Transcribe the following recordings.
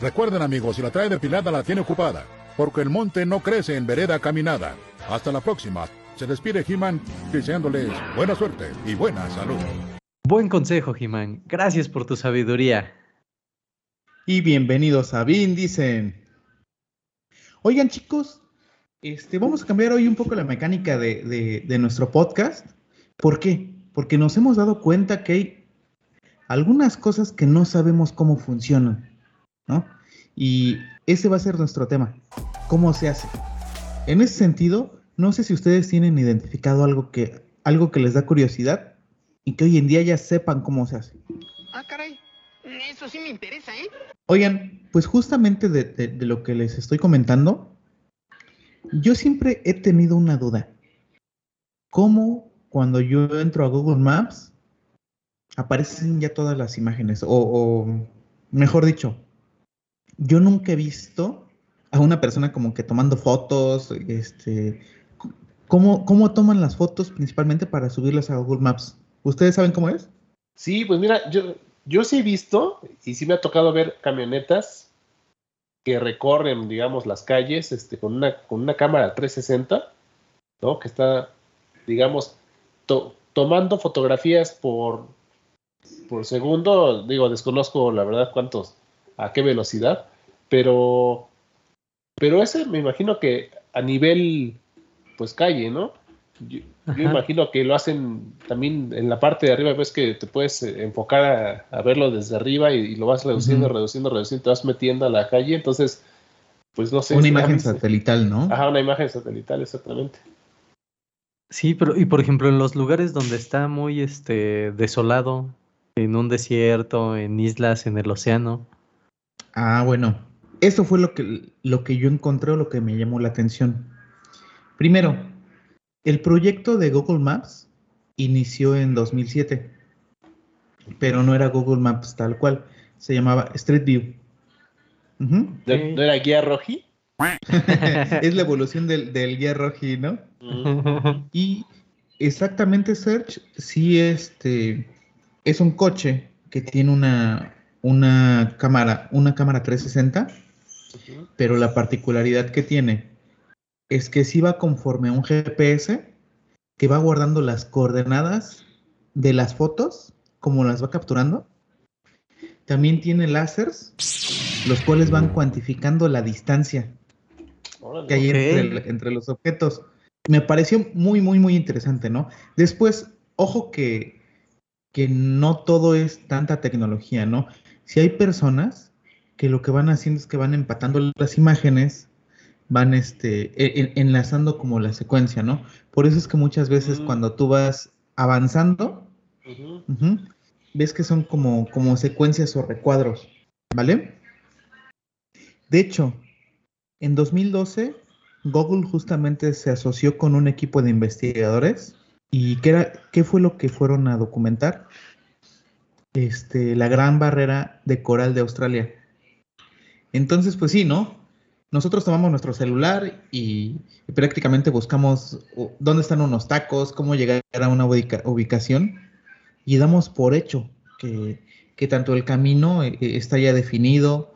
Recuerden amigos, si la trae depilada la tiene ocupada, porque el monte no crece en vereda caminada. Hasta la próxima. Se despide He-Man deseándoles buena suerte y buena salud. Buen consejo, He-Man. Gracias por tu sabiduría. Y bienvenidos a Bin, dicen. Oigan, chicos, este, vamos a cambiar hoy un poco la mecánica de, de nuestro podcast. ¿Por qué? Porque nos hemos dado cuenta que hay algunas cosas que no sabemos cómo funcionan, ¿no? Y ese va a ser nuestro tema, cómo se hace. En ese sentido, no sé si ustedes tienen identificado algo que, algo que les da curiosidad y que hoy en día ya sepan cómo se hace. Ah, caray, eso sí me interesa, ¿eh? Oigan, pues justamente de, de lo que les estoy comentando, yo siempre he tenido una duda. ¿Cómo cuando yo entro a Google Maps aparecen ya todas las imágenes. O, mejor dicho, yo nunca he visto a una persona como que tomando fotos, este, ¿cómo, cómo toman las fotos principalmente para subirlas a Google Maps? ¿Ustedes saben cómo es? Sí, pues mira, yo, yo sí he visto y sí me ha tocado ver camionetas que recorren, digamos, las calles este, con, una, con una cámara 360, ¿no? Que está, digamos, tomando fotografías por, por segundo, digo, desconozco la verdad cuántos, a qué velocidad, pero, pero ese me imagino que a nivel, pues calle, ¿no? Yo, imagino que lo hacen también en la parte de arriba, ves que te puedes eh, enfocar a, verlo desde arriba y, lo vas reduciendo, reduciendo, reduciendo, te vas metiendo a la calle, entonces, pues no sé. Una imagen satelital, ¿no? Ajá, una imagen satelital, exactamente. Sí, pero y por ejemplo en los lugares donde está muy este desolado, en un desierto, en islas, en el océano. Ah, bueno. Eso fue lo que, lo que yo encontré o lo que me llamó la atención. Primero, el proyecto de Google Maps inició en 2007, pero no era Google Maps tal cual, se llamaba Street View. ¿No, era guía roji? es la evolución del, guía roji, ¿no? Y exactamente Search sí este es un coche que tiene una, una cámara, una cámara 360, pero la particularidad que tiene es que si va conforme a un GPS que va guardando las coordenadas de las fotos, como las va capturando. También tiene láseres, los cuales van cuantificando la distancia que hay entre, entre los objetos. Me pareció muy, muy, muy interesante, ¿no? Después, ojo que que no todo es tanta tecnología, ¿no? Si hay personas que lo que van haciendo es que van empatando las imágenes, van este, e, enlazando como la secuencia, ¿no? Por eso es que muchas veces cuando tú vas avanzando, ves que son como, como secuencias o recuadros, ¿vale? De hecho, en 2012, Google justamente se asoció con un equipo de investigadores ¿Y qué, era, qué fue lo que fueron a documentar? Este, la gran barrera de coral de Australia. Entonces, pues sí, ¿no? Nosotros tomamos nuestro celular y, prácticamente buscamos dónde están unos tacos, cómo llegar a una ubicación y damos por hecho que, tanto el camino eh, está ya definido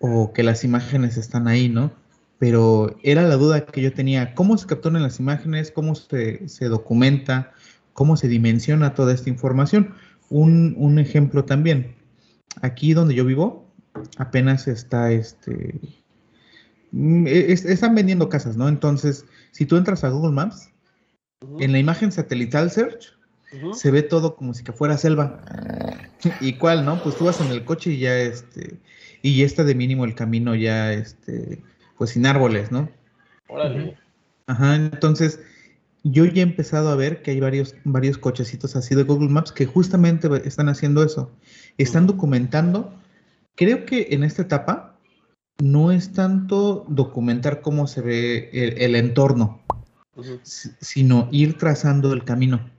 o que las imágenes están ahí, ¿no? pero era la duda que yo tenía, ¿cómo se capturan las imágenes? ¿Cómo se, documenta? ¿Cómo se dimensiona toda esta información? Un, ejemplo también, aquí donde yo vivo, apenas está este... Mm, e, están vendiendo casas, ¿no? Entonces, si tú entras a Google Maps, en la imagen satelital search, se ve todo como si que fuera selva. ¿Y cuál, no? Pues tú vas en el coche y ya este, y ya está de mínimo el camino ya este, pues sin árboles, ¿no? Órale. Ajá, entonces yo ya he empezado a ver que hay varios, varios cochecitos así de Google Maps que justamente están haciendo eso. Están documentando. Creo que en esta etapa no es tanto documentar cómo se ve el, entorno, sino ir trazando el camino.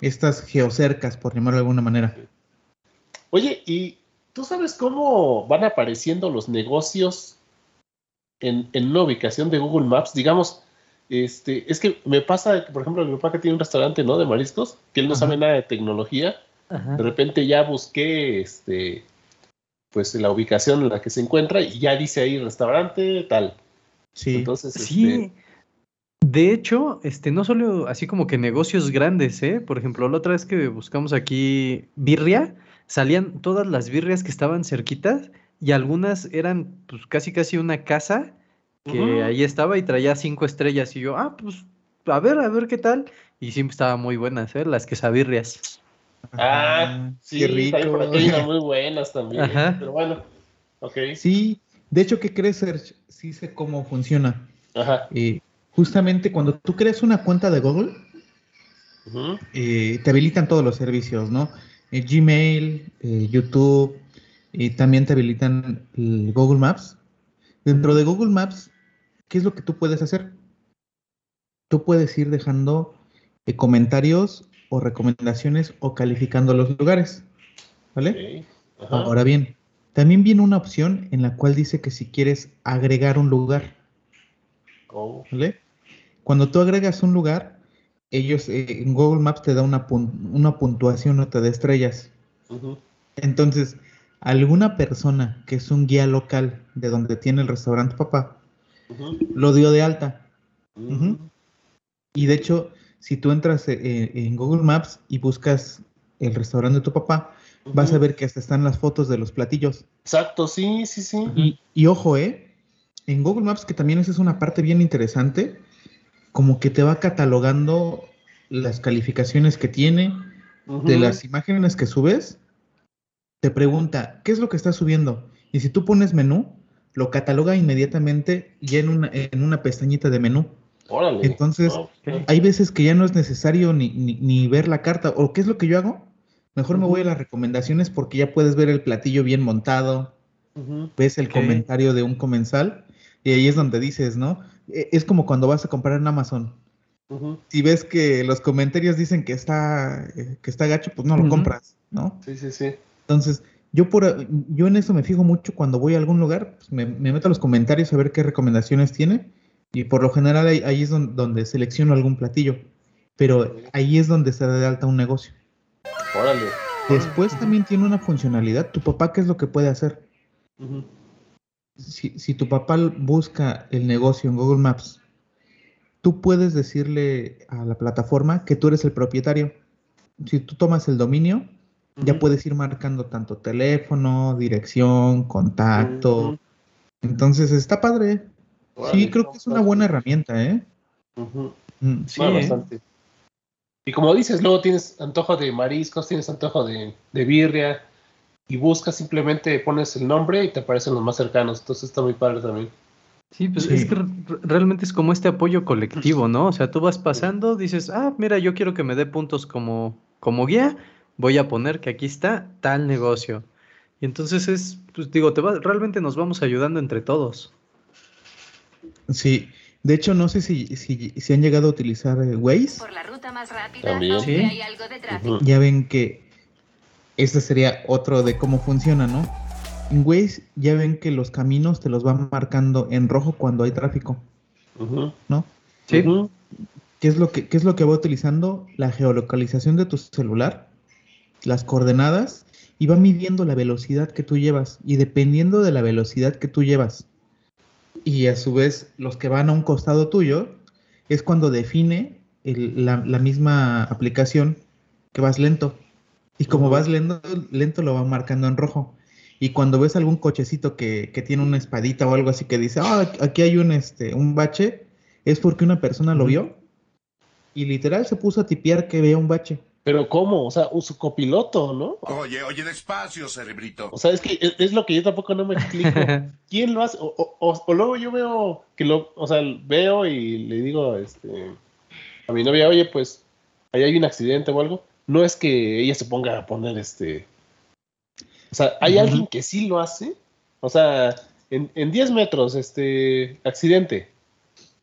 Estas geocercas, por llamarlo de alguna manera. Oye, ¿y tú sabes cómo van apareciendo los negocios en, una ubicación de Google Maps, digamos, este, es que me pasa, por ejemplo, mi papá que tiene un restaurante, ¿no? De mariscos, que él no sabe nada de tecnología. De repente ya busqué, este, pues la ubicación en la que se encuentra y ya dice ahí restaurante tal. Sí. Entonces, Sí. este, De hecho, este, no solo así como que negocios grandes, ¿eh? Por ejemplo, la otra vez que buscamos aquí birria, salían todas las birrias que estaban cerquitas y algunas eran pues casi casi una casa que ahí estaba y traía cinco estrellas y yo, ah, pues a ver, a ver qué tal. Y siempre estaban muy buenas, ¿eh? Las quesabirrias. Ah, sí, qué también por rico. aquí muy buenas también. Ajá. Pero bueno, ok. Sí, de hecho, ¿qué crees, Serge? Sí sé cómo funciona. Ajá. Eh, justamente cuando tú creas una cuenta de Google, eh, te habilitan todos los servicios, ¿no? Eh, Gmail, eh, YouTube, y también te habilitan el Google Maps. Dentro de Google Maps, ¿qué es lo que tú puedes hacer? Tú puedes ir dejando eh, comentarios o recomendaciones o calificando los lugares, ¿vale? Ahora bien, también viene una opción en la cual dice que si quieres agregar un lugar, Oh, ¿vale? Cuando tú agregas un lugar, ellos eh, en Google Maps te da una, pun- una puntuación o te da estrellas. Entonces, alguna persona que es un guía local de donde tiene el restaurante papá, lo dio de alta. ujú. Y de hecho, si tú entras eh, eh, en Google Maps y buscas el restaurante de tu papá, vas a ver que hasta están las fotos de los platillos. Exacto, sí, sí, sí. Y, y ojo, ¿eh? En Google Maps, que también esa es una parte bien interesante, como que te va catalogando las calificaciones que tiene, de las imágenes que subes, te pregunta, ¿qué es lo que estás subiendo? Y si tú pones menú, lo cataloga inmediatamente ya en una, en una pestañita de menú. Órale. Entonces, Hay veces que ya no es necesario ni, ni- ni ver la carta. ¿O qué es lo que yo hago? Mejor me voy a las recomendaciones porque ya puedes ver el platillo bien montado, ves el comentario de un comensal y ahí es donde dices, ¿no? E- Es como cuando vas a comprar en Amazon. Si ves que los comentarios dicen que está, eh, que está gacho, pues no lo compras, ¿no? Sí, sí, sí. Entonces, yo por yo en eso me fijo mucho cuando voy a algún lugar, pues me, me meto a los comentarios a ver qué recomendaciones tiene y por lo general ahí, ahí es don- donde, selecciono algún platillo, pero ahí es donde se da de alta un negocio. Órale. Después también tiene una funcionalidad, tu papá qué es lo que puede hacer. Si, si tu papá busca el negocio en Google Maps, tú puedes decirle a la plataforma que tú eres el propietario. Si tú tomas el dominio, ya puedes ir marcando tanto teléfono, dirección, contacto. Entonces está padre. Sí, creo que es una buena herramienta, ¿eh? Mm. Sí, ¿eh? bastante. Y como dices, luego tienes antojo de mariscos, tienes antojo de, de birria, y buscas simplemente, pones el nombre y te aparecen los más cercanos. Entonces está muy padre también. Sí, pues Sí. es que re- realmente es como este apoyo colectivo, ¿no? O sea, tú vas pasando, dices, ah, mira, yo quiero que me dé puntos como, como guía, voy a poner que aquí está tal negocio. Y entonces es, pues digo, te va, realmente nos vamos ayudando entre todos. Sí. De hecho, no sé si, si, si han llegado a utilizar eh, Waze. Por la ruta más rápida, Sí. hay algo de tráfico. Ya ven que este sería otro de cómo funciona, ¿no? En Waze ya ven que los caminos te los van marcando en rojo cuando hay tráfico. ¿no? Sí. ¿Qué es lo que, qué es lo que va utilizando? La geolocalización de tu celular, las coordenadas, y va midiendo la velocidad que tú llevas. Y dependiendo de la velocidad que tú llevas, y a su vez los que van a un costado tuyo, es cuando define el- la, la misma aplicación que vas lento. Y como vas lento, lento lo va marcando en rojo. Y cuando ves algún cochecito que, que tiene una espadita o algo así que dice, ah, aquí hay un, este, un bache, es porque una persona lo vio y literal se puso a tipear que veía un bache. Pero ¿cómo? O sea, un- su copiloto, ¿no? Oye, oye, despacio, cerebrito. O sea, es que es, es lo que yo tampoco no me explico. ¿Quién lo hace? O, o- o- o luego yo veo que lo, o sea, veo y le digo este, a mi novia, oye, pues, ahí hay un accidente o algo. No es que ella se ponga a poner este. O sea, hay alguien que sí lo hace. O sea, en, en 10 metros, este, accidente.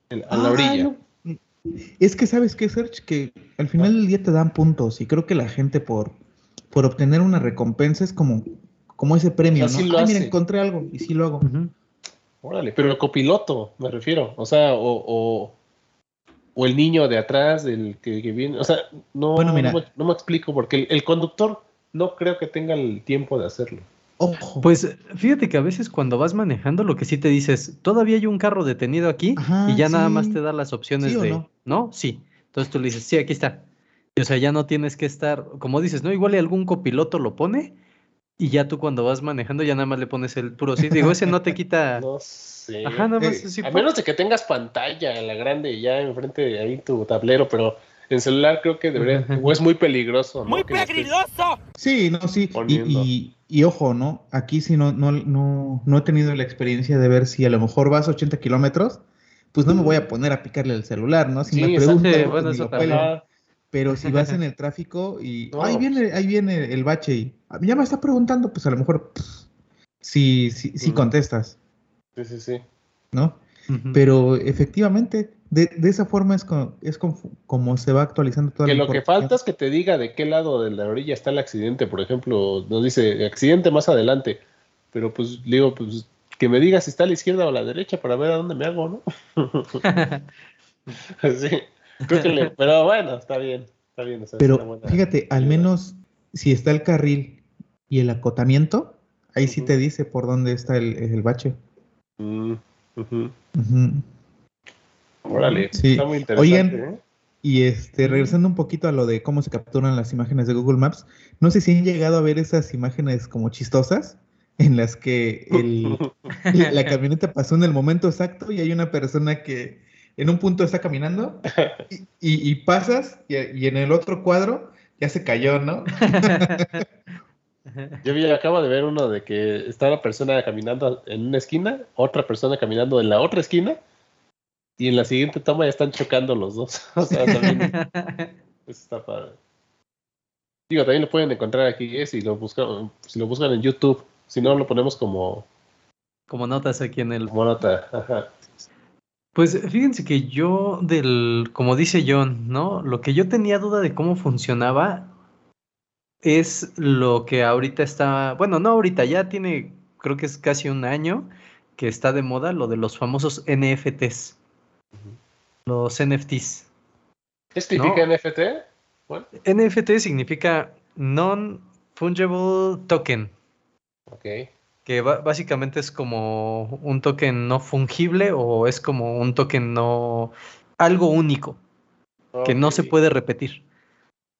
en- a la Ah, orilla. no. Es que sabes qué, Serge, que al final del día te dan puntos y creo que la gente por, por obtener una recompensa es como, como ese premio, O sea, ¿no? sí lo Ay, mira, encontré algo y sí lo hago. Órale, pero el copiloto, me refiero. O sea, o, o, o el niño de atrás, el que, que viene. O sea, no, Bueno, mira. no, me, no me explico, porque el, el conductor no creo que tenga el tiempo de hacerlo. Ojo. Pues fíjate que a veces cuando vas manejando lo que sí te dices, todavía hay un carro detenido aquí Ajá, y ya nada más te da las opciones ¿Sí o de, no? no? Sí. Entonces tú le dices, sí, aquí está. Y, o sea, ya no tienes que estar, como dices, ¿no? Igual y algún copiloto lo pone y ya tú cuando vas manejando ya nada más le pones el puro sí. Digo, ese no te quita... No sé. Ajá, nada más Eh, así, A menos de que tengas pantalla en la grande ya enfrente de ahí tu tablero, pero en celular creo que debería, o es muy peligroso. ¿no? ¡Muy peligroso! Sí, no, sí. Y- y ojo, ¿no? Aquí sí no, no, no, no he tenido la experiencia de ver si a lo mejor vas a 80 kilómetros, pues no me voy a poner a picarle el celular, ¿no? Si Sí, me preguntan, pues, bueno, eso lo. Pero si vas en el tráfico y No, ahí viene, ahí viene el bache y "Ah, ya me está preguntando, pues a lo mejor pff, sí, sí, sí Ujú. contestas, Sí, sí, sí. ¿no? Pero efectivamente, de, de esa forma es, co- es como, como se va actualizando toda Que la lo que falta es que te diga de qué lado de la orilla está el accidente. Por ejemplo, nos dice accidente más adelante. Pero pues digo, pues que me diga si está a la izquierda o a la derecha para ver a dónde me hago, ¿no? sí, creo que le- pero bueno, está bien, está bien. o sea, es una Pero buena- fíjate, al menos si está el carril y el acotamiento, ahí sí te dice por dónde está el, el bache. Mm. Órale, Sí. está muy interesante. Oigan, ¿eh? Y este, regresando un poquito a lo de cómo se capturan las imágenes de Google Maps, no sé si han llegado a ver esas imágenes como chistosas en las que el, la, la camioneta pasó en el momento exacto y hay una persona que en un punto está caminando y, y- y pasas y, y en el otro cuadro ya se cayó, ¿no? Yo vi, acabo de ver uno de que está la persona caminando en una esquina, otra persona caminando en la otra esquina, y en la siguiente toma ya están chocando los dos. o sea, también eso está padre. Digo, también lo pueden encontrar aquí, eh, si lo buscan, si lo buscan en YouTube. Si no, lo ponemos como, Como notas aquí en el como nota. Ajá. Pues fíjense que yo del, como dice John, ¿no? Lo que yo tenía duda de cómo funcionaba es lo que ahorita está, bueno, no ahorita, ya tiene, creo que es casi un año que está de moda lo de los famosos NFTs, los NFTs. ¿Qué significa No. NFT? Bueno, NFT significa Non-Fungible Token, ok. que básicamente es como un token no fungible o es como un token no, algo único, que no se puede repetir.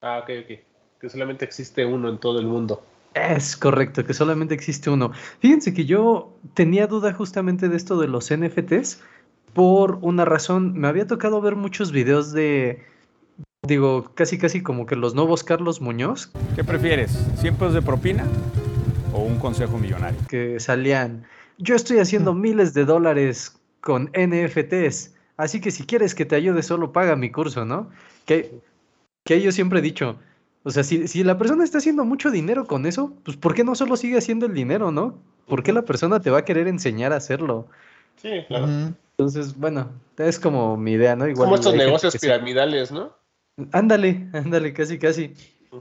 Ah, ok, ok. Que solamente existe uno en todo el mundo. Es correcto, que solamente existe uno. Fíjense que yo tenía duda justamente de esto de los NFTs por una razón. Me había tocado ver muchos videos de, digo, casi casi como que los nuevos Carlos Muñoz, ¿Qué prefieres? ¿100 pesos de propina o un consejo millonario? que salían, yo estoy haciendo miles de dólares con NFTs, así que si quieres que te ayude, solo paga mi curso, ¿no? Que, que yo siempre he dicho, o sea, si, si la persona está haciendo mucho dinero con eso, pues ¿por qué no solo sigue haciendo el dinero, no? ¿Por qué la persona te va a querer enseñar a hacerlo? Sí, claro. Entonces, bueno, es como mi idea, ¿no? Igual Como estos negocios sí. piramidales, ¿no? Ándale, ándale, casi, casi.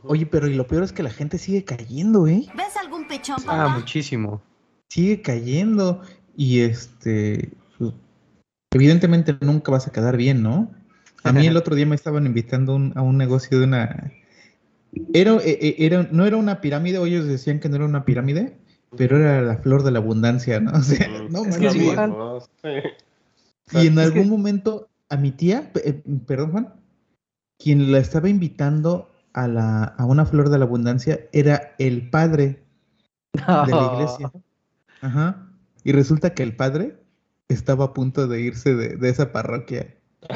Oye, pero y lo peor es que la gente sigue cayendo, ¿eh? ¿Ves algún pechón, Ah, papá? muchísimo. Sigue cayendo y este, pues, evidentemente nunca vas a quedar bien, ¿no? A mí el otro día me estaban invitando un- a un negocio de una... Era, e- e- era, no era una pirámide, o ellos decían que no era una pirámide, pero era la flor de la abundancia, ¿no? O sea, Mm, no Es que lo Y en Es algún que- momento a mi tía, eh, perdón Juan, quien la estaba invitando a, la, a una flor de la abundancia era el padre de la iglesia. Ajá. Y resulta que el padre estaba a punto de irse de, de esa parroquia.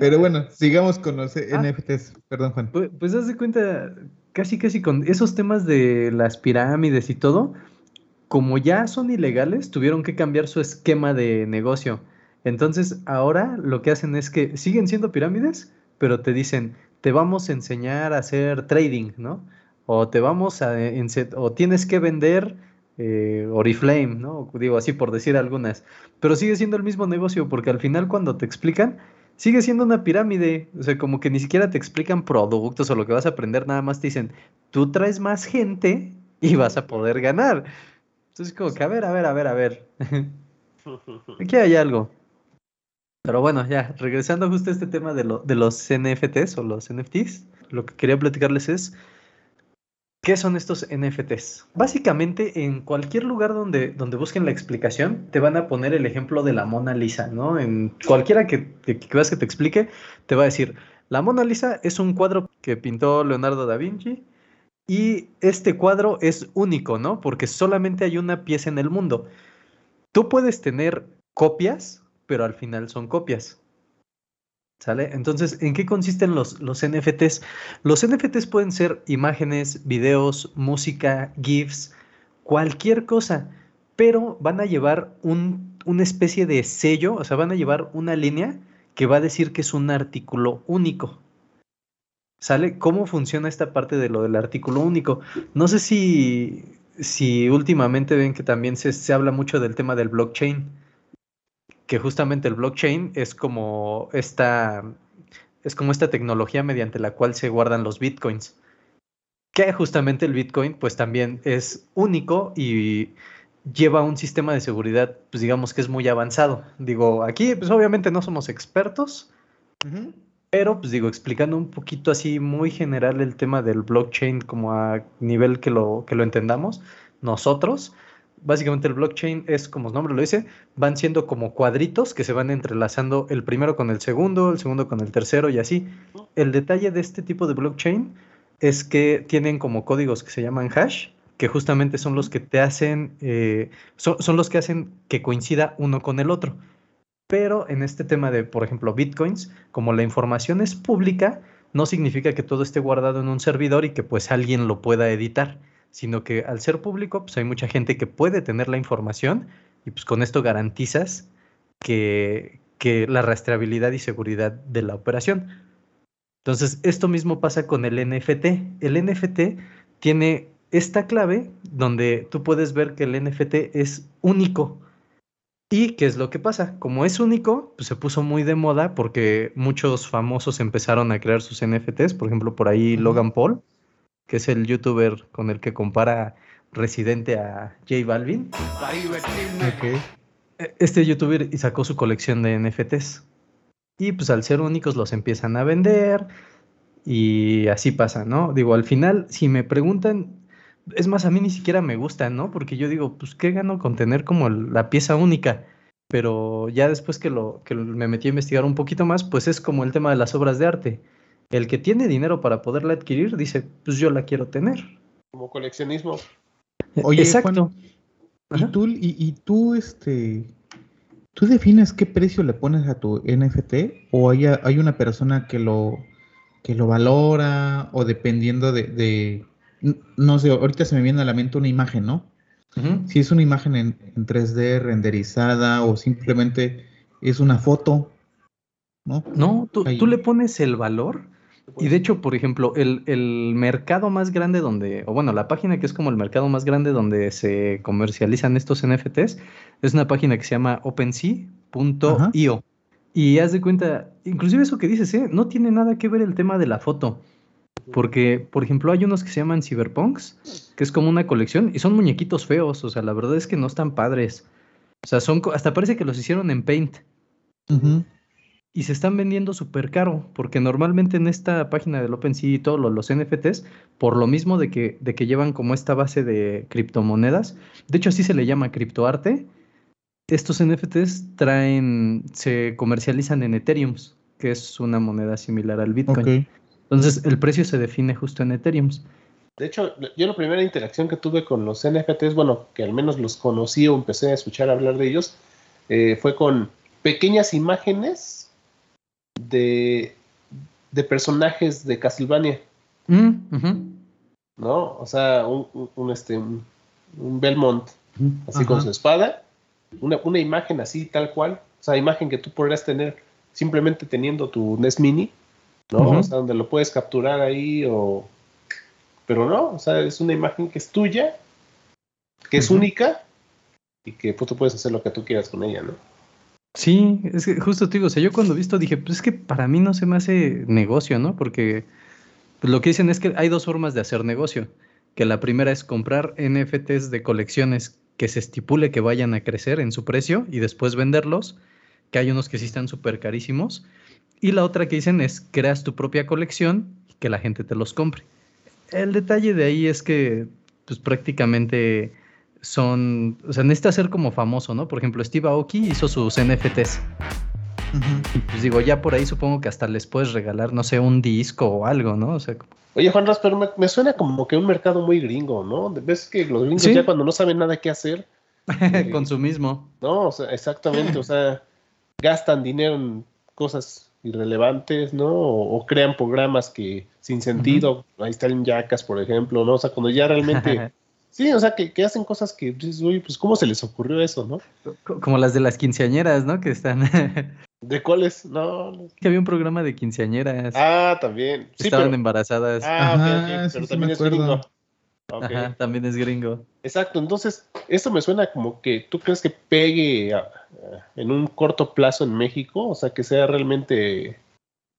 Pero bueno, sigamos con los Ah. NFTs. Perdón, Juan. Pues, pues haz de cuenta, casi casi con esos temas de las pirámides y todo, como ya son ilegales, tuvieron que cambiar su esquema de negocio. Entonces, ahora lo que hacen es que siguen siendo pirámides, pero te dicen, te vamos a enseñar a hacer trading, ¿no? O te vamos a o tienes que vender eh, Oriflame, ¿no? Digo así por decir algunas. Pero sigue siendo el mismo negocio, porque al final cuando te explican, sigue siendo una pirámide. O sea, como que ni siquiera te explican productos o lo que vas a aprender, nada más te dicen, tú traes más gente y vas a poder ganar. Entonces, como que, a ver, a ver, a ver, a ver. Aquí hay algo. Pero bueno, ya, regresando justo a este tema de, lo- de los NFTs o los NFTs, lo que quería platicarles es, ¿Qué son estos NFTs? Básicamente, en cualquier lugar donde, donde busquen la explicación, te van a poner el ejemplo de la Mona Lisa, ¿no? En cualquiera que, que, que veas que te explique, te va a decir, la Mona Lisa es un cuadro que pintó Leonardo da Vinci y este cuadro es único, ¿no? Porque solamente hay una pieza en el mundo. Tú puedes tener copias, pero al final son copias. ¿Sale? Entonces, ¿en qué consisten los, los NFTs? Los NFTs pueden ser imágenes, videos, música, GIFs, cualquier cosa, pero van a llevar un, una especie de sello, o sea, van a llevar una línea que va a decir que es un artículo único. ¿Sale? ¿Cómo funciona esta parte de lo del artículo único? No sé si, si últimamente ven que también se, se habla mucho del tema del blockchain que justamente el blockchain es como esta es como esta tecnología mediante la cual se guardan los bitcoins. Que justamente el bitcoin pues también es único y lleva un sistema de seguridad pues digamos que es muy avanzado. Digo, aquí pues obviamente no somos expertos, uh. Pero pues digo, explicando un poquito así muy general el tema del blockchain como a nivel que lo, que lo entendamos nosotros, básicamente el blockchain es, como su nombre lo dice, van siendo como cuadritos que se van entrelazando el primero con el segundo, el segundo con el tercero y así. El detalle de este tipo de blockchain es que tienen como códigos que se llaman hash, que justamente son los que te hacen, eh, son, son, los que hacen que coincida uno con el otro. Pero en este tema de, por ejemplo, bitcoins, como la información es pública, no significa que todo esté guardado en un servidor y que pues alguien lo pueda editar sino que al ser público, pues hay mucha gente que puede tener la información y pues con esto garantizas que, que la rastreabilidad y seguridad de la operación. Entonces, esto mismo pasa con el NFT. El NFT tiene esta clave donde tú puedes ver que el NFT es único. ¿Y qué es lo que pasa? Como es único, pues se puso muy de moda porque muchos famosos empezaron a crear sus NFTs, por ejemplo, por ahí Logan Paul que es el youtuber con el que compara Residente a J Balvin. Okay. Este youtuber sacó su colección de NFTs. Y pues al ser únicos los empiezan a vender. Y así pasa, ¿no? Digo, al final, si me preguntan, es más, a mí ni siquiera me gustan, ¿no? Porque yo digo, pues, ¿qué gano con tener como la pieza única? Pero ya después que, lo, que me metí a investigar un poquito más, pues es como el tema de las obras de arte el que tiene dinero para poderla adquirir dice, pues yo la quiero tener. Como coleccionismo. Oye, Exacto. Juan, ¿y, tú, y, y, tú, este, tú defines qué precio le pones a tu NFT o hay, hay una persona que lo, que lo valora o dependiendo de, de, no sé, ahorita se me viene a la mente una imagen, ¿no? Uh -huh. Si es una imagen en, en 3D renderizada o simplemente es una foto, ¿no? No, tú, tú, le pones el valor. Y de hecho, por ejemplo, el, el, mercado más grande donde, o bueno, la página que es como el mercado más grande donde se comercializan estos NFTs, es una página que se llama OpenSea.io. Y haz de cuenta, inclusive eso que dices, ¿eh? no tiene nada que ver el tema de la foto. Porque, por ejemplo, hay unos que se llaman Cyberpunks, que es como una colección, y son muñequitos feos, o sea, la verdad es que no están padres. O sea, son, hasta parece que los hicieron en Paint. Uh -huh y se están vendiendo súper caro, porque normalmente en esta página del OpenSea y todos los, los, NFTs, por lo mismo de que, de que llevan como esta base de criptomonedas, de hecho así se le llama criptoarte, estos NFTs traen, se comercializan en Ethereum, que es una moneda similar al Bitcoin. Okay. Entonces el precio se define justo en Ethereum. De hecho, yo la primera interacción que tuve con los NFTs, bueno, que al menos los conocí o empecé a escuchar hablar de ellos, eh, fue con pequeñas imágenes de, de personajes de Castlevania. Mm, uh -huh. ¿No? O sea, un, un este, un, un Belmont así con su espada, una, una, imagen así tal cual, o sea, imagen que tú podrías tener simplemente teniendo tu NES Mini, ¿no? Uh -huh. O sea, donde lo puedes capturar ahí o... Pero no, o sea, es una imagen que es tuya, que es uh -huh. única y que pues, tú puedes hacer lo que tú quieras con ella, ¿no? Sí, es que justo te digo, o sea, yo cuando he visto dije, pues es que para mí no se me hace negocio, ¿no? Porque pues lo que dicen es que hay dos formas de hacer negocio, que la primera es comprar NFTs de colecciones que se estipule que vayan a crecer en su precio y después venderlos, que hay unos que sí están súper carísimos, y la otra que dicen es creas tu propia colección y que la gente te los compre. El detalle de ahí es que, pues prácticamente son, o sea, necesita ser como famoso, ¿no? Por ejemplo, Steve Aoki hizo sus NFTs. Y pues digo, ya por ahí supongo que hasta les puedes regalar, no sé, un disco o algo, ¿no? O sea, Oye, Juan pero me, me suena como que un mercado muy gringo, ¿no? Ves que los gringos Sí. ya cuando no saben nada qué hacer, consumismo. no, o sea, exactamente, o sea, gastan dinero en cosas irrelevantes, ¿no? O, o crean programas que sin sentido, ahí está el Jackass, por ejemplo, ¿no? O sea, cuando ya realmente, sí, o sea, que, que hacen cosas que, dices, uy, pues, ¿cómo se les ocurrió eso, no? Co- Como las de las quinceañeras, ¿no? Que están. ¿De cuáles? No, no. que había un programa de quinceañeras. Ah, también. Sí, estaban pero, embarazadas. ah, ok, Ajá, ok, sí, pero sí también me es acuerdo. gringo. Ajá, también es gringo. Exacto, entonces esto me suena como que tú crees que pegue a- a- en un corto plazo en México, o sea, que sea realmente,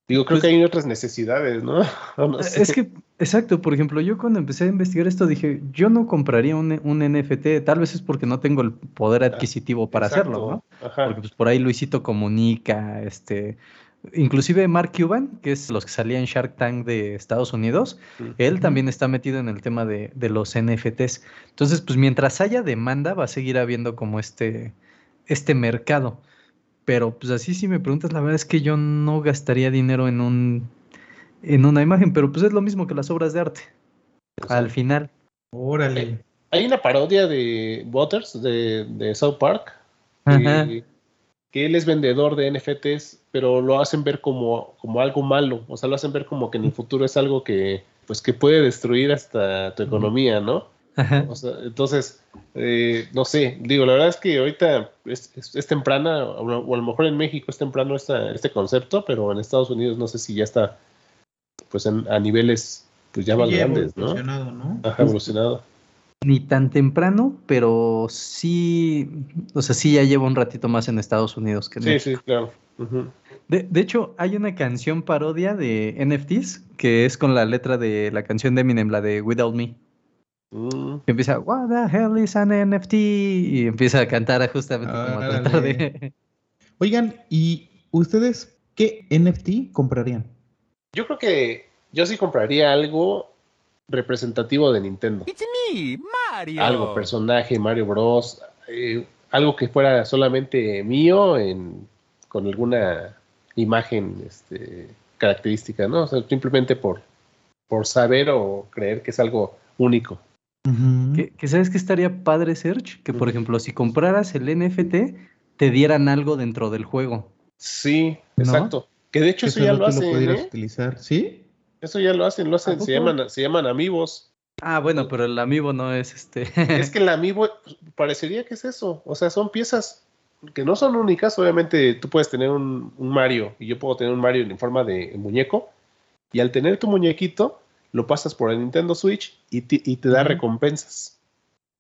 digo, creo Pues- que hay otras necesidades, ¿no? O no sé. Es que, exacto, por ejemplo, yo cuando empecé a investigar esto dije, yo no compraría un, un NFT, tal vez es porque no tengo el poder adquisitivo para Exacto, hacerlo, ¿no? Ajá. Porque pues por ahí Luisito Comunica, este, inclusive Mark Cuban, que es los que salían en Shark Tank de Estados Unidos, él también está metido en el tema de, de los NFTs. Entonces, pues mientras haya demanda, va a seguir habiendo como este, este mercado. Pero pues así si me preguntas, la verdad es que yo no gastaría dinero en un en una imagen, pero pues es lo mismo que las obras de arte. Al final. Órale. Hay una parodia de Butters de, de South Park, Ajá. Que él es vendedor de NFTs, pero lo hacen ver como, como algo malo, o sea, lo hacen ver como que en el futuro es algo que, pues, que puede destruir hasta tu economía, ¿no? Ajá. O sea, entonces, eh, no sé, digo, la verdad es que ahorita es, es- es temprana, o a lo mejor en México es temprano esta, este concepto, pero en Estados Unidos no sé si ya está, pues, en- a niveles, pues, ya más Ya grandes, ¿no? evolucionado, ¿no? Ajá, evolucionado. Ni tan temprano, pero sí, o sea, sí ya lleva un ratito más en Estados Unidos que en Sí, México. sí, claro. De, de hecho, hay una canción parodia de NFTs que es con la letra de la canción de Eminem, la de Without Me. Mm. Que empieza, What the hell is an NFT? Y empieza a cantar justamente como a tratar de. Oigan, ¿y ustedes qué NFT comprarían? Yo creo que yo sí compraría algo representativo de Nintendo. Mario. Algo, personaje, Mario Bros. eh, algo que fuera solamente mío en, con alguna imagen este, característica, ¿no? O sea, simplemente por, por saber o creer que es algo único. Que, que sabes que estaría padre, Serge, que por ejemplo, si compraras el NFT, te dieran algo dentro del juego. Sí, ¿No? exacto. Que de hecho eso, es ya lo que hacen, pudieras ¿eh? utilizar, ¿sí? Eso ya lo hacen, lo hacen, se llaman, se llaman amigos. Ah, bueno, pero el amiibo no es este. Es que el amiibo parecería que es eso. O sea, son piezas que no son únicas. Obviamente tú puedes tener un, un Mario y yo puedo tener un Mario en forma de muñeco. Y al tener tu muñequito, lo pasas por el Nintendo Switch y te, y te da recompensas.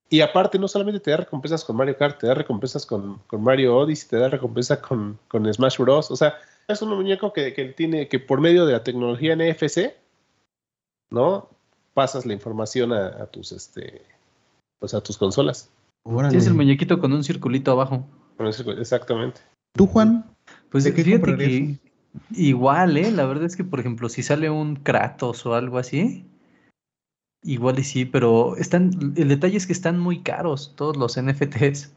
Y aparte, no solamente te da recompensas con Mario Kart, te da recompensas con, con Mario Odyssey, te da recompensa con, con Smash Bros. O sea, es un muñeco que, que tiene que por medio de la tecnología NFC, ¿no? Pasas la información a, a tus este pues a tus consolas. Órale. Es el muñequito con un circulito abajo. Exactamente. ¿Tú, Juan? Pues ¿De qué fíjate que igual, ¿eh? La verdad es que, por ejemplo, si sale un Kratos o algo así, igual y sí, pero están, el detalle es que están muy caros todos los NFTs.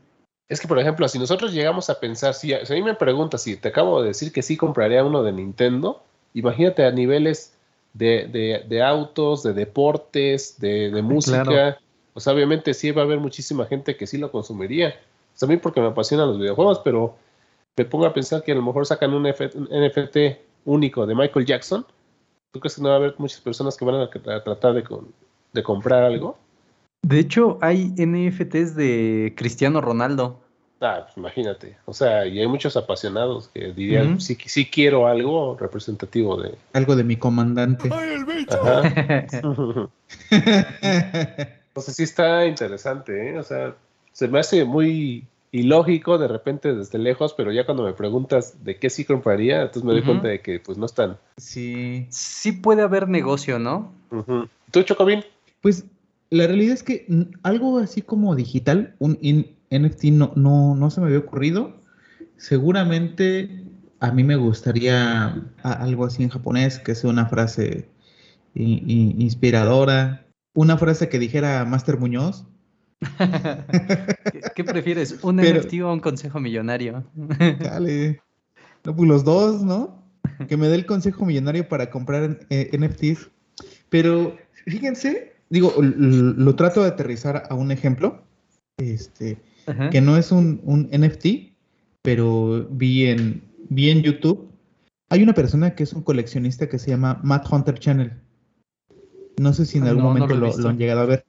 Es que, por ejemplo, si nosotros llegamos a pensar, si a, si a mí me preguntas si te acabo de decir que sí compraría uno de Nintendo, imagínate a niveles de, de- de autos, de deportes, de, de música. claro. O sea, obviamente sí va a haber muchísima gente que sí lo consumiría. O sea, a mí porque me apasionan los videojuegos, pero me pongo a pensar que a lo mejor sacan un, F- un NFT único de Michael Jackson. ¿Tú crees que no va a haber muchas personas que van a, a tratar de, con- de comprar algo? De hecho, hay NFTs de Cristiano Ronaldo. Ah, pues imagínate. O sea, y hay muchos apasionados que dirían, sí, sí quiero algo representativo de... Algo de mi comandante. Ajá. Entonces sí está interesante, ¿eh? O sea, se me hace muy ilógico de repente desde lejos, pero ya cuando me preguntas de qué sí compraría, entonces me doy cuenta de que pues no están. sí. Sí puede haber negocio, ¿no? ¿Tú, Chocobin? Pues la realidad es que algo así como digital, un in- NFT no, no, no se me había ocurrido. Seguramente a mí me gustaría algo así en japonés, que sea una frase inspiradora. Una frase que dijera Master Muñoz. ¿Qué, qué prefieres? ¿Un Pero- NFT o un consejo millonario? Dale. No, pues los dos, ¿no? Que me dé el consejo millonario para comprar eh, NFTs. Pero fíjense, digo, lo trato de aterrizar a un ejemplo. Este, Ajá. que no es un, un NFT, pero vi en, vi en YouTube. Hay una persona que es un coleccionista que se llama Matt Hunter Channel. No sé si en Ah, algún no, no momento lo lo, han llegado a ver.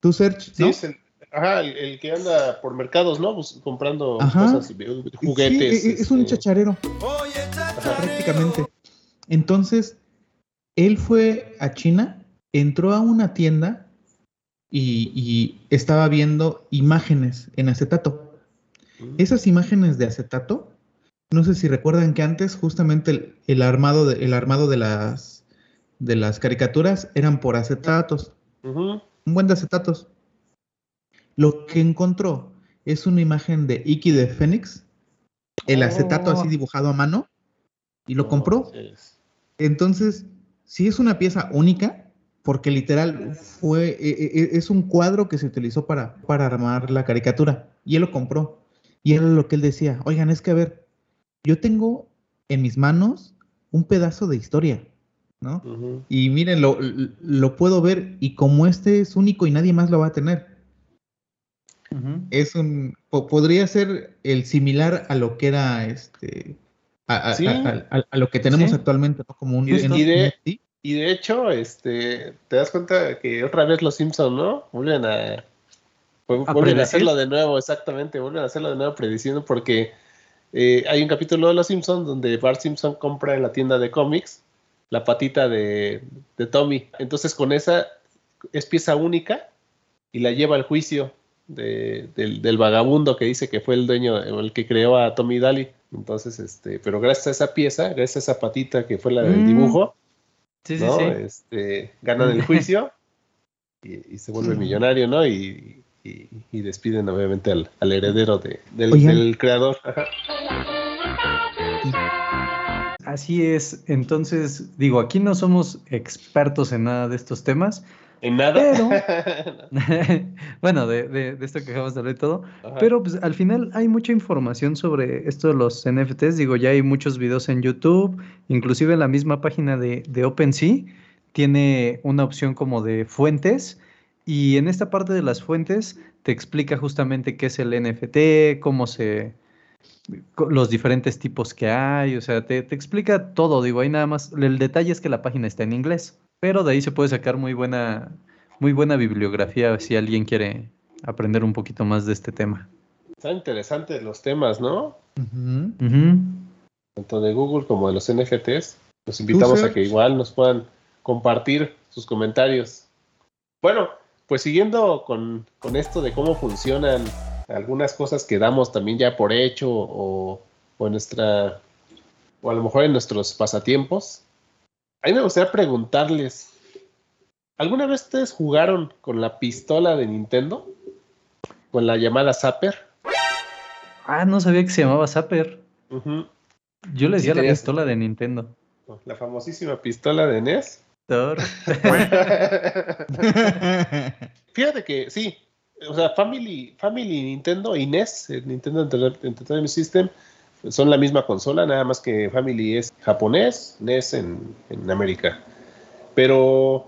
¿Tú, Search? Sí, ¿no? es el, ajá, el, el que anda por mercados, ¿no? Comprando Ajá. cosas, y- juguetes. Sí, e- es un este, chacharero. prácticamente. Entonces, él fue a China, entró a una tienda y, y estaba viendo imágenes en acetato. Esas imágenes de acetato, no sé si recuerdan que antes justamente el, el armado, de, el armado de las, de las caricaturas eran por acetatos, un buen de acetatos. Lo que encontró es una imagen de Iki de Fénix, el acetato así Oh. dibujado a mano, y lo No, compró. es- Entonces, sí es una pieza única, porque literal fue, e- e- es un cuadro que se utilizó para, para armar la caricatura, y él lo compró. Y era lo que él decía, oigan, es que a ver, yo tengo en mis manos un pedazo de historia, ¿no? Y miren, lo, lo puedo ver, y como este es único y nadie más lo va a tener, es un, po- podría ser el similar a lo que era este, a, a- Sí. a- a- a lo que tenemos Sí. actualmente, ¿no? Como un Y de- y de- NFT. Y de hecho, este, te das cuenta que otra vez los Simpson, ¿no? Vuelven a, vu- ¿A vuelven a hacerlo de nuevo, exactamente, vuelven a hacerlo de nuevo prediciendo porque eh, hay un capítulo de los Simpsons donde Bart Simpson compra en la tienda de cómics la patita de, de Tommy. Entonces con esa es pieza única y la lleva al juicio de- del, del vagabundo que dice que fue el dueño, el que creó a Tommy Daly. Entonces, este, pero gracias a esa pieza, gracias a esa patita que fue la del Mm. dibujo, Sí, sí, ¿no? sí. Este, ganan el juicio y, y se vuelve millonario, ¿no? Y, y- y despiden obviamente al, al heredero de- del, creador. Ajá. Así es. Entonces, digo, aquí no somos expertos en nada de estos temas. En nada. bueno, de, de- de esto que acabamos de hablar y todo. Ajá. Pero pues al final hay mucha información sobre esto de los NFTs. Digo, ya hay muchos videos en YouTube, inclusive en la misma página de, de OpenSea tiene una opción como de fuentes y en esta parte de las fuentes te explica justamente qué es el NFT, cómo se los diferentes tipos que hay, o sea, te, te explica todo, digo, ahí nada más, el detalle es que la página está en inglés, pero de ahí se puede sacar muy buena, muy buena bibliografía si alguien quiere aprender un poquito más de este tema. Están interesantes los temas, ¿no? Ujú. Ujú. Tanto de Google como de los NFTs. Los invitamos a que igual nos puedan compartir sus comentarios. Bueno, pues siguiendo con, con esto de cómo funcionan algunas cosas que damos también ya por hecho o, o en nuestra o a lo mejor en nuestros pasatiempos. A mí me gustaría preguntarles, ¿alguna vez ustedes jugaron con la pistola de Nintendo? Con la llamada Zapper. Ah, no sabía que se llamaba Zapper. Yo le Sí, decía la tenías- pistola de Nintendo. La famosísima pistola de NES. Fíjate que sí, o sea, Family, Family Nintendo y NES, el Nintendo Enter- Entertainment System, son la misma consola, nada más que Family es japonés, NES en, en América. Pero,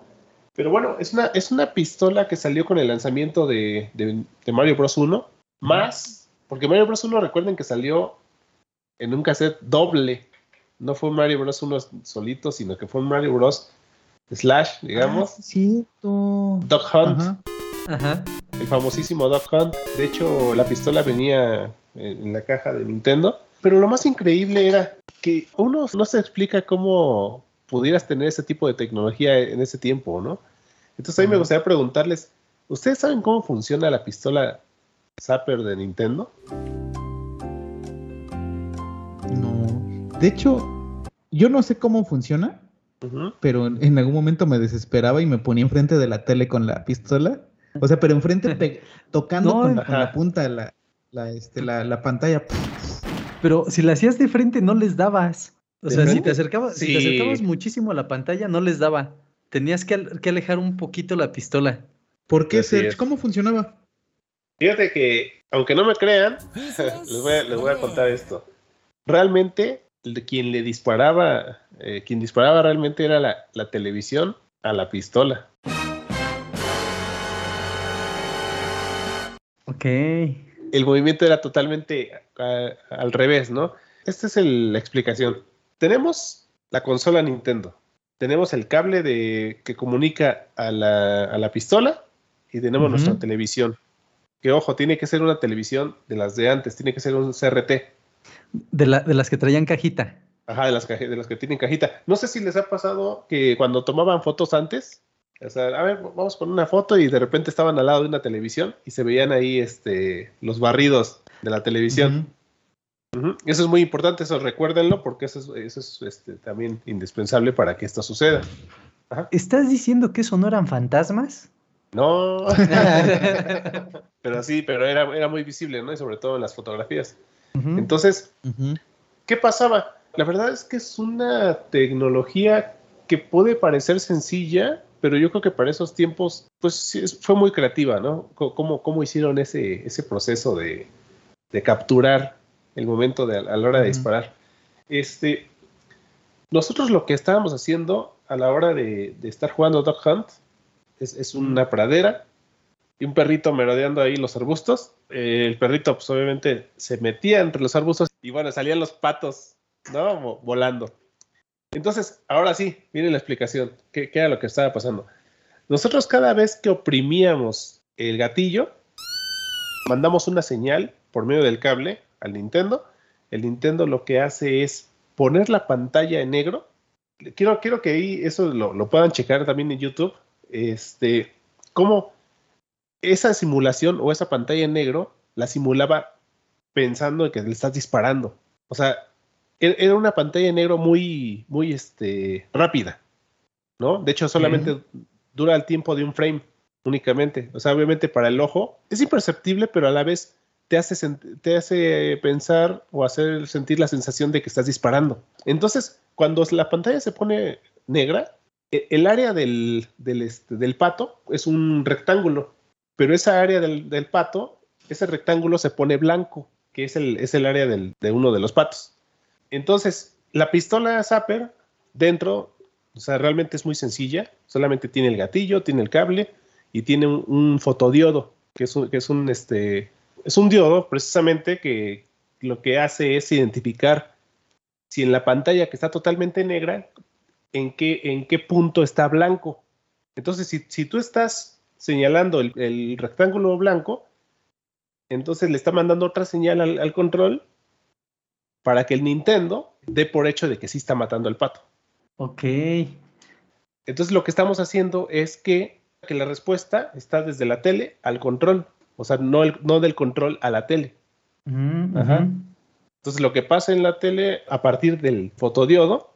pero bueno, es una, es una pistola que salió con el lanzamiento de, de- de Mario Bros. 1, más, porque Mario Bros. 1 recuerden que salió en un cassette doble. No fue Mario Bros. 1 solito, sino que fue un Mario Bros. Slash, digamos. Ah, cierto. Dog Hunt, Ajá. Ajá. el famosísimo Dog Hunt. De hecho, la pistola venía en en la caja de Nintendo. Pero lo más increíble era que uno no se explica cómo pudieras tener ese tipo de tecnología en ese tiempo, ¿no? Entonces a mí me gustaría preguntarles, ¿ustedes saben cómo funciona la pistola Zapper de Nintendo? No. De hecho, yo no sé cómo funciona, pero en, algún momento me desesperaba y me ponía enfrente de la tele con la pistola. O sea, pero enfrente tocando No, con, la, con la ajá. punta la, la, este, la, la pantalla. Pero si la hacías de frente no les dabas. O ¿De sea, si te acercabas, si te acercabas muchísimo a la pantalla, no les daba. tenías que, al- que alejar un poquito la pistola. ¿Por qué, Así Serge? es. ¿Cómo funcionaba? Fíjate que, aunque no me crean, les voy a, les voy a contar esto. Realmente, quien le disparaba, eh, quien disparaba realmente era la, la televisión a la pistola. Ok. El movimiento era totalmente al revés, ¿no? Esta es el- la explicación. Tenemos la consola Nintendo. Tenemos el cable de, que comunica a la, a la pistola y tenemos nuestra televisión. Que ojo, tiene que ser una televisión de las de antes, tiene que ser un CRT. De, la, de las que traían cajita. Ajá, de las, de las que tienen cajita. No sé si les ha pasado que cuando tomaban fotos antes, o sea, a ver, vamos con una foto y de repente estaban al lado de una televisión y se veían ahí este, los barridos de la televisión. Eso es muy importante, eso recuérdenlo porque eso es, eso es este, también indispensable para que esto suceda. ¿Estás diciendo que eso no eran fantasmas? No, pero sí, pero era, era muy visible, ¿no? Y sobre todo en las fotografías. Entonces. ¿qué pasaba? La verdad es que es una tecnología que puede parecer sencilla, pero yo creo que para esos tiempos, pues sí, fue muy creativa, ¿no? Co- ¿Cómo, cómo hicieron ese, ese proceso de, de capturar el momento de, a la hora de disparar? Este, nosotros lo que estábamos haciendo a la hora de, de estar jugando Dog Hunt es, es una pradera y un perrito merodeando ahí los arbustos. Eh, el perrito, pues obviamente, se metía entre los arbustos y bueno, salían los patos, ¿no? Vo- Volando. Entonces, ahora sí, miren la explicación. ¿Qué, era lo que estaba pasando? Nosotros cada vez que oprimíamos el gatillo, mandamos una señal por medio del cable al Nintendo. El Nintendo lo que hace es poner la pantalla en negro. Quiero, quiero que ahí eso lo, lo puedan checar también en YouTube. Este, cómo esa simulación o esa pantalla en negro la simulaba pensando en que le estás disparando. O sea, era una pantalla en negro muy, muy este, rápida, ¿no? De hecho, solamente dura el tiempo de un frame únicamente. O sea, obviamente para el ojo es imperceptible, pero a la vez te hace, te hace pensar o hacer sentir la sensación de que estás disparando. Entonces, cuando la pantalla se pone negra, e- el área del, del, este, del pato es un rectángulo, pero esa área del, del pato, ese rectángulo se pone blanco, que es el, es el área del- de uno de los patos. Entonces, la pistola Zapper dentro, o sea, realmente es muy sencilla, solamente tiene el gatillo, tiene el cable y tiene un, fotodiodo, que es un, que es un, este, es un diodo precisamente que lo que hace es identificar si en la pantalla que está totalmente negra, en qué, en qué punto está blanco. Entonces, si, si tú estás señalando el, rectángulo blanco, entonces le está mandando otra señal al, al control para que el Nintendo dé por hecho de que sí está matando al pato. Ok. Entonces lo que estamos haciendo es que, que la respuesta está desde la tele al control, o sea, no, el- no del control a la tele. Ujú, Ajá. Entonces lo que pasa en la tele a partir del fotodiodo,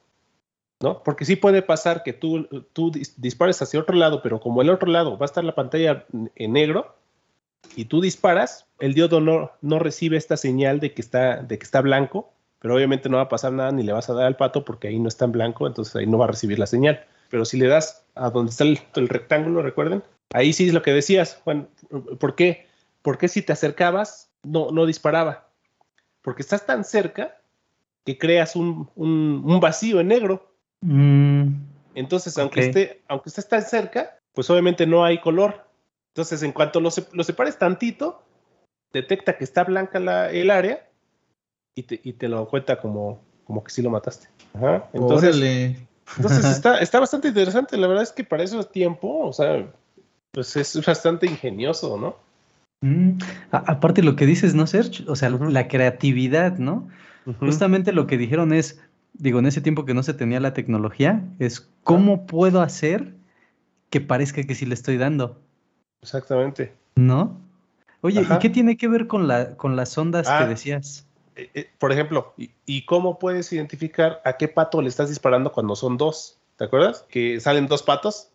¿no? Porque sí puede pasar que tú, tú dis- dispares hacia otro lado, pero como el otro lado va a estar la pantalla en negro y tú disparas, el diodo no, no recibe esta señal de que, está, de que está blanco, pero obviamente no va a pasar nada ni le vas a dar al pato porque ahí no está en blanco, entonces ahí no va a recibir la señal. Pero si le das a donde está el, el rectángulo, recuerden, ahí sí es lo que decías, Juan, ¿por qué? Porque si te acercabas, no, no disparaba porque estás tan cerca que creas un, un- un vacío en negro. Mm, Entonces, aunque, Ok. esté, aunque estés tan cerca, pues obviamente no hay color. Entonces, en cuanto lo, se- lo separes tantito, detecta que está blanca la- el área y te, y te lo cuenta como, como que sí lo mataste. Ajá. Entonces, Órale. entonces está, está bastante interesante. La verdad es que para ese tiempo, o sea, pues es bastante ingenioso, ¿no? mm. Aparte lo que dices, ¿no, Serge? O sea, la creatividad, ¿no? Justamente lo que dijeron es, digo, en ese tiempo que no se tenía la tecnología, es cómo puedo hacer que parezca que sí le estoy dando, Exactamente. ¿no? Oye, Ajá. ¿y qué tiene que ver con la, con las ondas Ah. que decías? Eh, eh, por ejemplo, y, y cómo puedes identificar a qué pato le estás disparando cuando son dos? ¿Te acuerdas? Que salen dos patos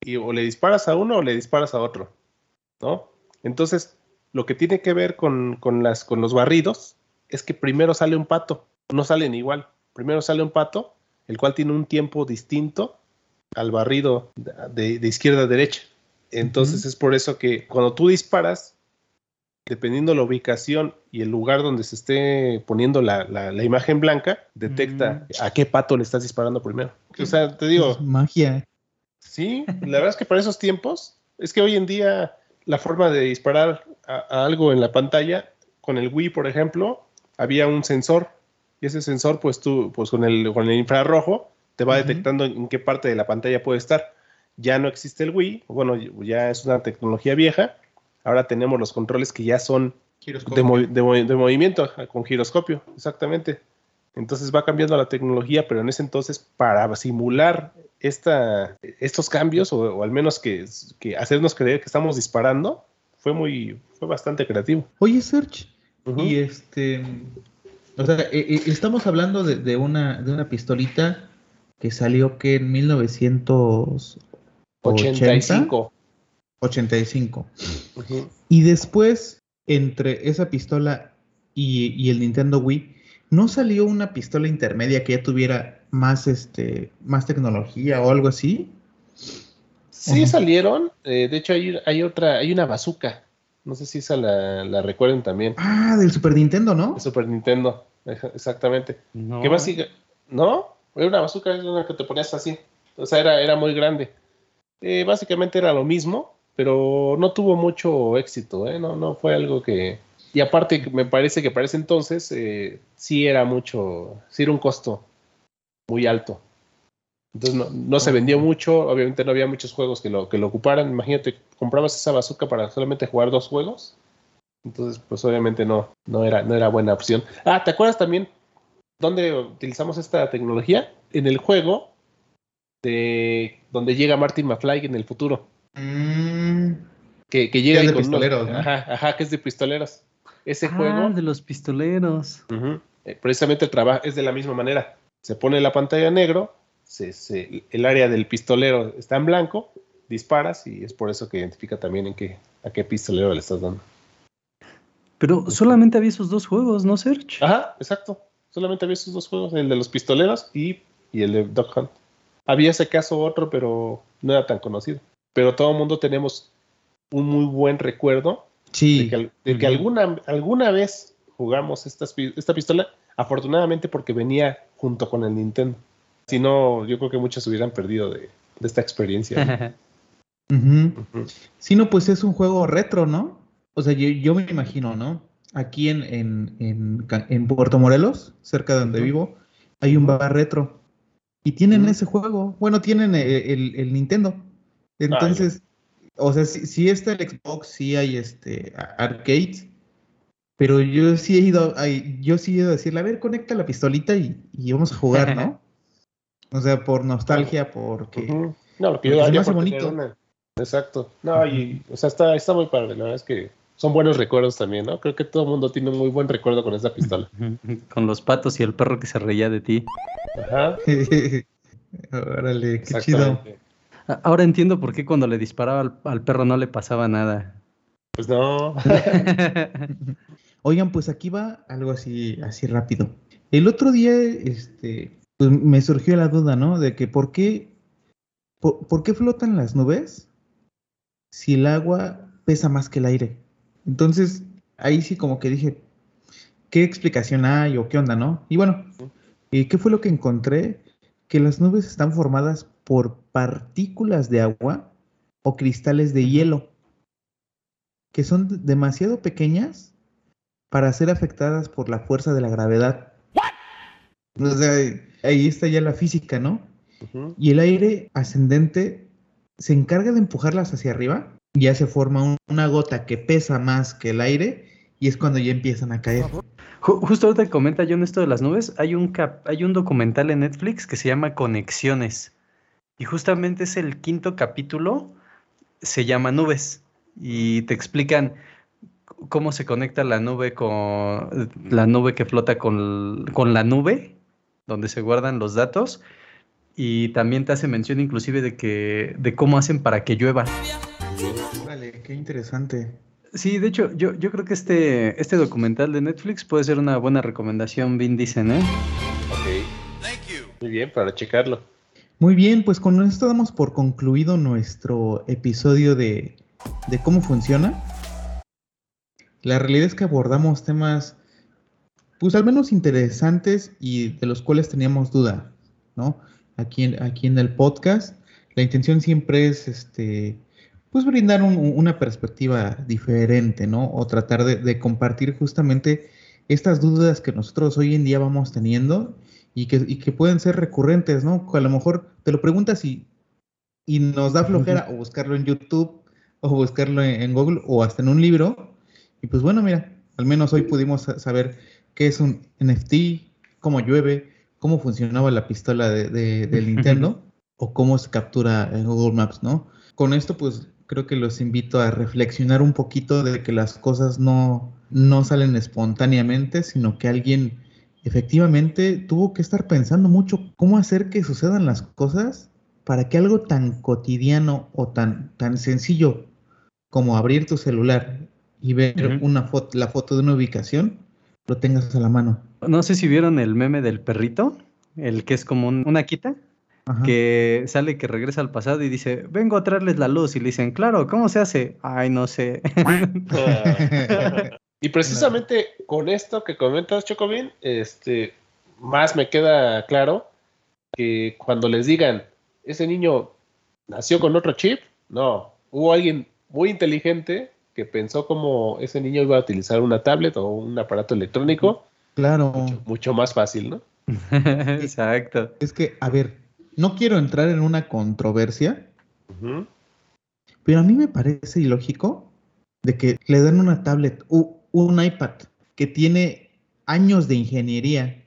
y o le disparas a uno o le disparas a otro, ¿no? Entonces, lo que tiene que ver con, con las, con los barridos es que primero sale un pato, no salen igual. Primero sale un pato, el cual tiene un tiempo distinto al barrido de, de izquierda a derecha. Entonces es por eso que cuando tú disparas, dependiendo la ubicación y el lugar donde se esté poniendo la, la- la imagen blanca, detecta a qué pato le estás disparando primero. O sea, te digo, Es magia. Sí, la verdad es que para esos tiempos, es que hoy en día la forma de disparar a, a algo en la pantalla, con el Wii, por ejemplo, había un sensor, y ese sensor, pues tú, pues con el, con el infrarrojo, te va detectando en qué parte de la pantalla puede estar. Ya no existe el Wii, bueno, ya es una tecnología vieja, ahora tenemos los controles que ya son de, movi- de movi- de movimiento, con giroscopio, exactamente. Entonces va cambiando la tecnología, pero en ese entonces para simular esta, estos cambios, o, o al menos que, que hacernos creer que estamos disparando, fue muy, fue bastante creativo. Oye, Serge, y este. O sea, eh, eh, estamos hablando de, de una, de una pistolita que salió que en 1985. 85. 85. Ujú. Y después, entre esa pistola y, y el Nintendo Wii, ¿no salió una pistola intermedia que ya tuviera más, este, más tecnología o algo así? Sí salieron, eh, de hecho hay, hay otra, hay una bazooka, no sé si esa la, la recuerden también, Ah, del Super Nintendo, ¿no? de Super Nintendo, exactamente. No, ¿Qué más sigue? ¿No? Era una bazooka, es una que te ponías así. O sea, era, era muy grande. Eh, básicamente era lo mismo, pero no tuvo mucho éxito, ¿eh? No, no fue algo que... Y aparte, me parece que para ese entonces eh, sí era mucho, sí era un costo muy alto. Entonces no, no se vendió mucho, obviamente no había muchos juegos que lo, que lo ocuparan. Imagínate, comprabas esa bazooka para solamente jugar dos juegos. Entonces, pues obviamente no, no era, no era buena opción. Ah, ¿te acuerdas también dónde utilizamos esta tecnología? En el juego de donde llega Martin McFly en el futuro. Mm, Que, que llega Que de con unos- pistoleros, ¿no? Ajá, ajá, que es de pistoleros. Ese Ah, juego, de los pistoleros. ujú, eh, precisamente trabaja, es de la misma manera. Se pone la pantalla negro, se, se- el área del pistolero está en blanco, disparas y es por eso que identifica también en qué, a qué pistolero le estás dando. Pero solamente había esos dos juegos, ¿no, Serge? Ajá, exacto. Solamente había esos dos juegos, el de los pistoleros y, y el de Duck Hunt. Había ese caso otro, pero no era tan conocido. Pero todo el mundo tenemos un muy buen recuerdo de que, de alguna, alguna vez jugamos estas pi- esta pistola, afortunadamente porque venía junto con el Nintendo. Si no, yo creo que muchos se hubieran perdido de, de esta experiencia. Sí, no, pues es un juego retro, ¿no? O sea, yo, yo me imagino, ¿no? Aquí en, en, en, en Puerto Morelos, cerca de donde vivo, hay un bar retro. Y tienen ese juego. Bueno, tienen el, el- el Nintendo. Entonces, o sea, sí, sí está el Xbox, sí hay este a- arcades. Pero yo sí he ido, ay, yo sí he ido a decirle, a ver, conecta la pistolita y, y vamos a jugar, ¿no? O sea, por nostalgia, porque... No, lo que yo daría hace por bonito. una- Exacto. No, y, o sea, está, está muy padre. La verdad es que son buenos recuerdos también, ¿no? Creo que todo el mundo tiene un muy buen recuerdo con esa pistola. Con los patos y el perro que se reía de ti. Ajá. Órale, qué chido. Ahora entiendo por qué cuando le disparaba al, al perro no le pasaba nada. Pues no. Oigan, pues aquí va algo así, así rápido. El otro día, este, pues me surgió la duda, ¿no? De que por qué, por, por qué flotan las nubes si el agua pesa más que el aire. Entonces, ahí sí como que dije, ¿qué explicación hay o qué onda, no? Y bueno, ¿y qué fue lo que encontré? Que las nubes están formadas por partículas de agua o cristales de hielo, que son demasiado pequeñas para ser afectadas por la fuerza de la gravedad. O sea, ahí está ya la física, ¿no? Y el aire ascendente se encarga de empujarlas hacia arriba, ya se forma un- una gota que pesa más que el aire y es cuando ya empiezan a caer. Justo ahorita comenta John esto de las nubes, hay un, cap- hay un documental en Netflix que se llama Conexiones. Y justamente es el quinto capítulo, se llama Nubes. Y te explican cómo se conecta la nube con la nube que flota con, con la nube, donde se guardan los datos. Y también te hace mención inclusive de que, de cómo hacen para que llueva. Vale, qué interesante. Sí, de hecho, yo, yo creo que este, este documental de Netflix puede ser una buena recomendación, Vin dicen, ¿eh? Ok. Muy bien, para checarlo. Muy bien, pues con esto damos por concluido nuestro episodio de, de cómo funciona. La realidad es que abordamos temas, pues al menos interesantes y de los cuales teníamos duda, ¿no? Aquí en, aquí en el podcast. La intención siempre es, este, pues brindar un- una perspectiva diferente, ¿no? O tratar de, de compartir justamente estas dudas que nosotros hoy en día vamos teniendo y que, y que pueden ser recurrentes, ¿no? A lo mejor te lo preguntas y, y nos da flojera o buscarlo en YouTube o buscarlo en, en Google o hasta en un libro. Y pues bueno, mira, al menos hoy pudimos sa- saber qué es un NFT, cómo llueve, cómo funcionaba la pistola de, de- del Nintendo o cómo se captura en Google Maps, ¿no? Con esto pues creo que los invito a reflexionar un poquito de que las cosas no, no salen espontáneamente, sino que alguien efectivamente tuvo que estar pensando mucho cómo hacer que sucedan las cosas para que algo tan cotidiano o tan, tan sencillo como abrir tu celular y ver una foto, la foto de una ubicación, lo tengas a la mano. No sé si vieron el meme del perrito, el que es como un- una quita, Ajá. que sale que regresa al pasado y dice, vengo a traerles la luz. Y le dicen, claro, ¿cómo se hace? Ay, no sé. Y precisamente con esto que comentas, Chocobin, este, más me queda claro que cuando les digan, ese niño nació con otro chip, no, hubo alguien muy inteligente que pensó como ese niño iba a utilizar una tablet o un aparato electrónico Claro. mucho más fácil, ¿no? Exacto. Es que, a ver, no quiero entrar en una controversia, pero a mí me parece ilógico de que le den una tablet o un iPad que tiene años de ingeniería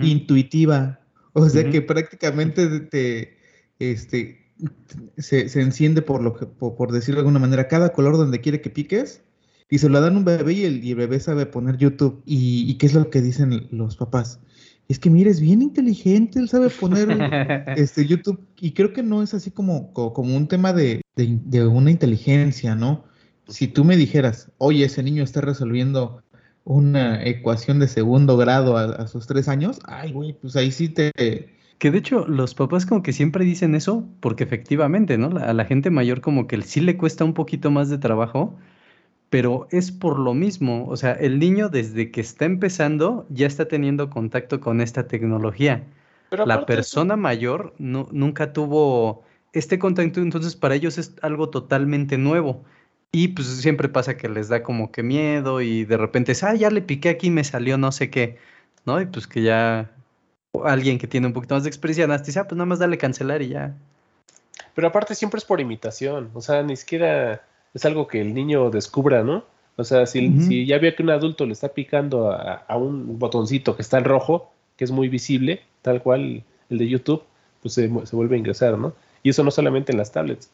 intuitiva, o sea que prácticamente te, este, se, se enciende por, lo que, por, por decirlo de alguna manera, cada color donde quiere que piques, y se lo dan a un bebé y el, y el bebé sabe poner YouTube. ¿Y, y qué es lo que dicen los papás? Es que mire, es bien inteligente, él sabe poner este, YouTube, y creo que no es así como, co- como, un tema de, de- de una inteligencia, ¿no? Si tú me dijeras, oye, ese niño está resolviendo una ecuación de segundo grado a, a sus tres años, ay, güey, pues ahí sí te... Que de hecho los papás como que siempre dicen eso porque efectivamente, ¿no? A la gente mayor como que sí le cuesta un poquito más de trabajo, pero es por lo mismo. O sea, el niño desde que está empezando ya está teniendo contacto con esta tecnología. Pero La persona mayor no- nunca tuvo este contacto, entonces para ellos es algo totalmente nuevo. Y pues siempre pasa que les da como que miedo y de repente es, ah, ya le piqué aquí y me salió no sé qué, ¿no? Y pues que ya alguien que tiene un poquito más de experiencia dice, ah, pues nada más dale cancelar y ya. Pero aparte siempre es por imitación, o sea, ni siquiera es algo que el niño descubra, ¿no? O sea, si, ya ve que un adulto le está picando a, a un botoncito que está en rojo, que es muy visible, tal cual el de YouTube, pues se, se vuelve a ingresar, ¿no? Y eso no solamente en las tablets.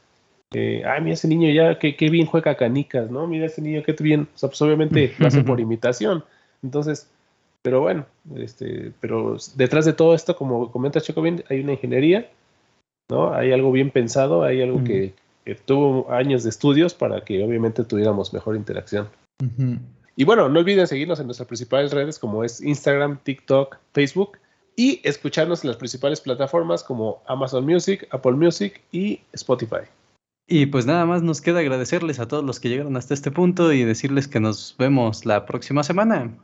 Eh, ay, mira ese niño ya, qué, qué bien juega canicas, ¿no? Mira ese niño, qué bien. O sea, pues obviamente lo hace por imitación. Entonces, pero bueno, este, pero detrás de todo esto, como comenta Checo bien, hay una ingeniería, ¿no? Hay algo bien pensado, hay algo que, que tuvo años de estudios para que obviamente tuviéramos mejor interacción. Y bueno, no olviden seguirnos en nuestras principales redes como es Instagram, TikTok, Facebook y escucharnos en las principales plataformas como Amazon Music, Apple Music y Spotify. Y pues nada más nos queda agradecerles a todos los que llegaron hasta este punto y decirles que nos vemos la próxima semana.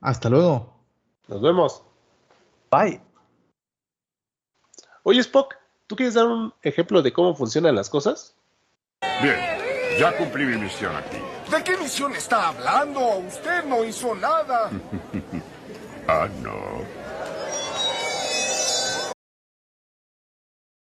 Hasta luego. Nos vemos. Bye. Oye Spock, ¿tú quieres dar un ejemplo de cómo funcionan las cosas? Bien, ya cumplí mi misión aquí. ¿De qué misión está hablando? Usted no hizo nada. Ah, no.